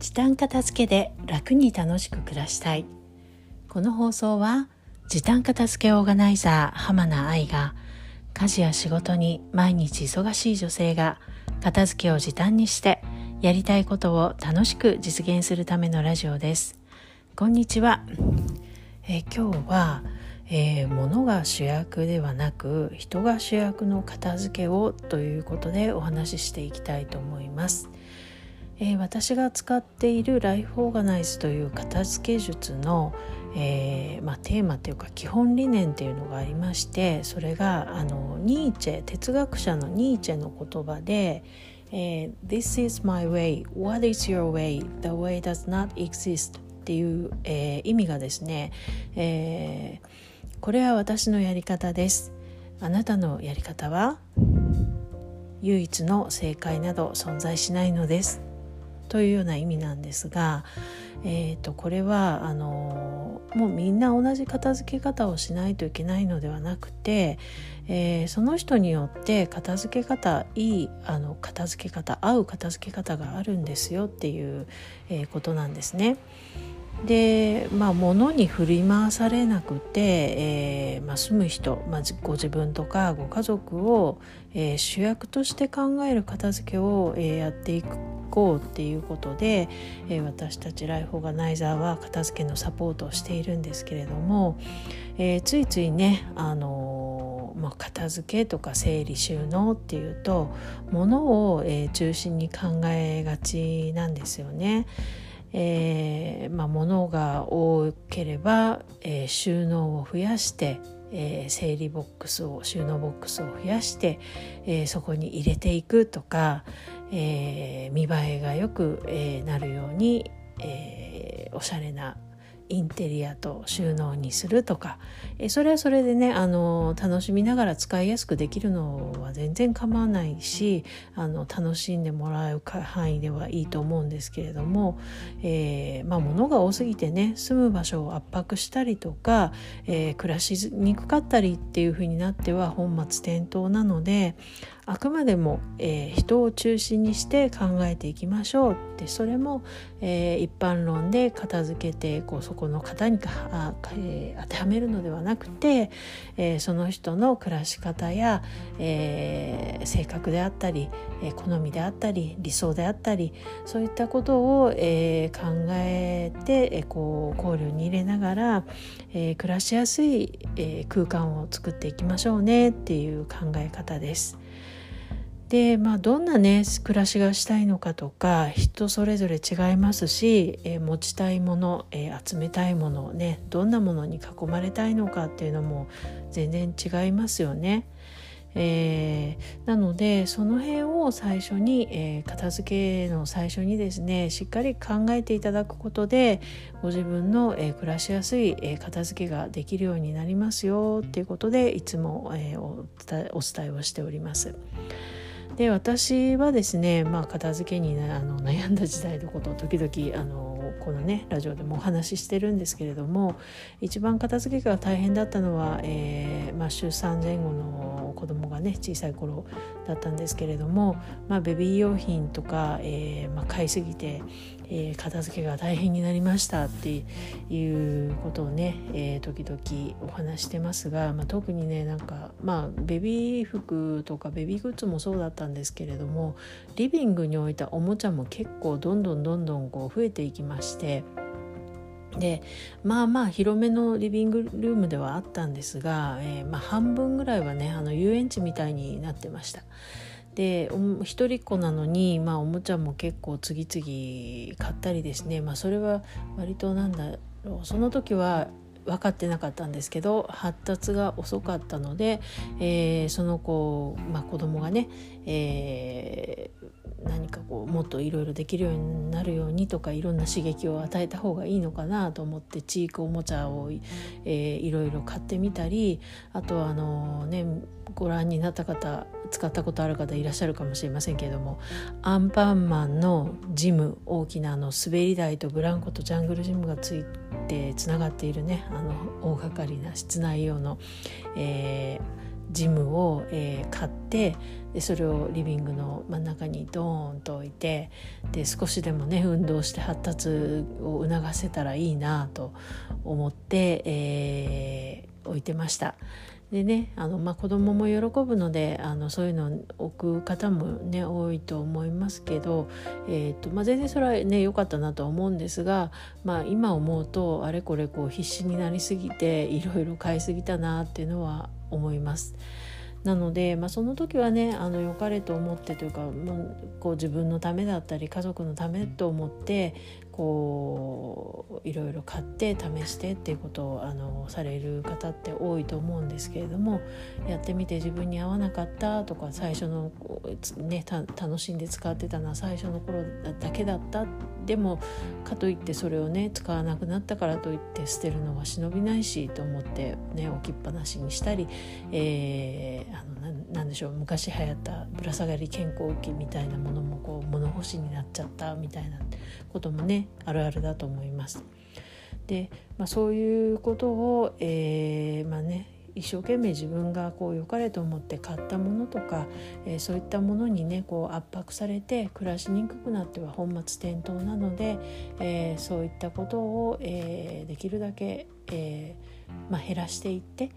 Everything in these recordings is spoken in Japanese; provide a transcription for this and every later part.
時短片付けで楽に楽しく暮らしたい。この放送は時短片付けオーガナイザー浜名愛が家事や仕事に毎日忙しい女性が片付けを時短にしてやりたいことを楽しく実現するためのラジオです。こんにちは、えー、今日は、えー、物が主役ではなく人が主役の片付けをということでお話ししていきたいと思います。えー、私が使っているライフオーガナイズという片付け術の、えー、まあ、テーマというか基本理念っていうのがありましてそれがあのニーチェ哲学者のニーチェの言葉で「えー、This is my way. What is your way? The way does not exist」っていう、え意味がですね、えこれは私のやり方です。あなたのやり方は唯一の正解など存在しないのです。というような意味なんですが、えーと、これはあのもうみんな同じ片付け方をしないといけないのではなくて、えー、その人によって片付け方いいあの片付け方合う片付け方があるんですよっていう、えー、ことなんですね。でまあ物に振り回されなくて、えーまあ、住む人、まあ、ご自分とかご家族を、えー、主役として考える片付けを、えー、やっていくこうっていうことで、えー、私たちライフオーガナイザーは片付けのサポートをしているんですけれども、えー、ついついねあのまあ、片付けとか整理収納っていうと物を、えー、中心に考えがちなんですよね。えーまあ、物が多ければ、えー、収納を増やして、えー、整理ボックスを収納ボックスを増やして、えー、そこに入れていくとか、えー、見栄えがよく、えー、なるように、えー、おしゃれなインテリアと収納にするとか。えそれはそれでねあの楽しみながら使いやすくできるのは全然構わないしあの楽しんでもらう範囲ではいいと思うんですけれども、えー、まあ、物が多すぎてね住む場所を圧迫したりとか、えー、暮らしにくかったりっていう風になっては本末転倒なのであくまでも、えー、人を中心にして考えていきましょうってそれも、えー、一般論で片付けてこうそこの方にかあ、えー、当てはめるのではなくて、えその人の暮らし方や、え性格であったり、え好みであったり理想であったりそういったことを、え考えて、えこう考慮に入れながら、え暮らしやすい、え空間を作っていきましょうねっていう考え方です。でまあどんなね暮らしがしたいのかとか人それぞれ違いますし、えー、持ちたいもの、えー、集めたいものねどんなものに囲まれたいのかっていうのも全然違いますよね。えー、なのでその辺を最初に、えー、片付けの最初にですねしっかり考えていただくことでご自分の、えー、暮らしやすい、え片付けができるようになりますよっていうことでいつも、えお伝えをしております。で私はですね、まあ、片付けにあの悩んだ時代のことを時々あのこのねラジオでもお話ししてるんですけれども一番片付けが大変だったのは、えーまあ、出産前後の子供がね小さい頃だったんですけれども、まあ、ベビー用品とか、えーまあ、買いすぎて、えー、片付けが大変になりましたっていうことをね、えー、時々お話してますが、まあ、特にねなんかまあベビー服とかベビーグッズもそうだったんですけれどもリビングに置いたおもちゃも結構どんどんどんどんこう増えていきまして。でまあまあ広めのリビングルームではあったんですが、えー、まあ、半分ぐらいはねあの遊園地みたいになってました。で一人っ子なのに、まあ、おもちゃも結構次々買ったりですね、まあ、それは割となんだろうその時は分かってなかったんですけど発達が遅かったので、えー、その子、まあ、子供がね、えー、何かこうもっといろいろできるようになるようにとかいろんな刺激を与えた方がいいのかなと思ってチークおもちゃを、いろいろ買ってみたりあとはあのねご覧になった方使ったことある方いらっしゃるかもしれませんけれどもアンパンマンのジム大きなあの滑り台とブランコとジャングルジムがついてつながっているねあの大掛かりな室内用の、えージムを、えー、買ってでそれをリビングの真ん中にドーンと置いてで少しでもね運動して発達を促せたらいいなと思って、えー、置いてました。でねあの、まあ、子供も喜ぶのであのそういうのを置く方もね多いと思いますけど、えーとまあ、全然それはね良かったなとは思うんですが、まあ、今思うとあれこれこう必死になりすぎていろいろ買いすぎたなっていうのは思います。なので、まあ、その時はねあの良かれと思ってというかもうこう自分のためだったり家族のためと思ってこういろいろ買って試してっていうことをあのされる方って多いと思うんですけれどもやってみて自分に合わなかったとか最初の、ね、楽しんで使ってたのは最初の頃だけだったでもかといってそれをね使わなくなったからといって捨てるのは忍びないしと思ってね置きっぱなしにしたり、えー、あのなんでしょう昔流行ったぶら下がり健康器みたいなものもこう物干しになっちゃったみたいなこともねあるあるだと思います。で、まあ、そういうことを、えー、まあね一生懸命自分がこう良かれと思って買ったものとか、えー、そういったものにねこう圧迫されて暮らしにくくなっては本末転倒なので、えー、そういったことを、えー、できるだけ、えまあ、減らしていって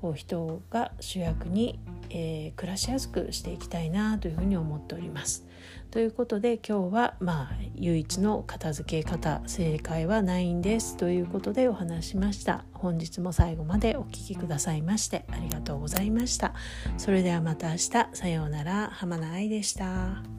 こう人が主役にえー、暮らしやすくしていきたいなというふうに思っております。ということで今日はまあ唯一の片付け方正解はないんですということでお話しました。本日も最後までお聴きくださいましてありがとうございました。それではまた明日さようなら浜名愛でした。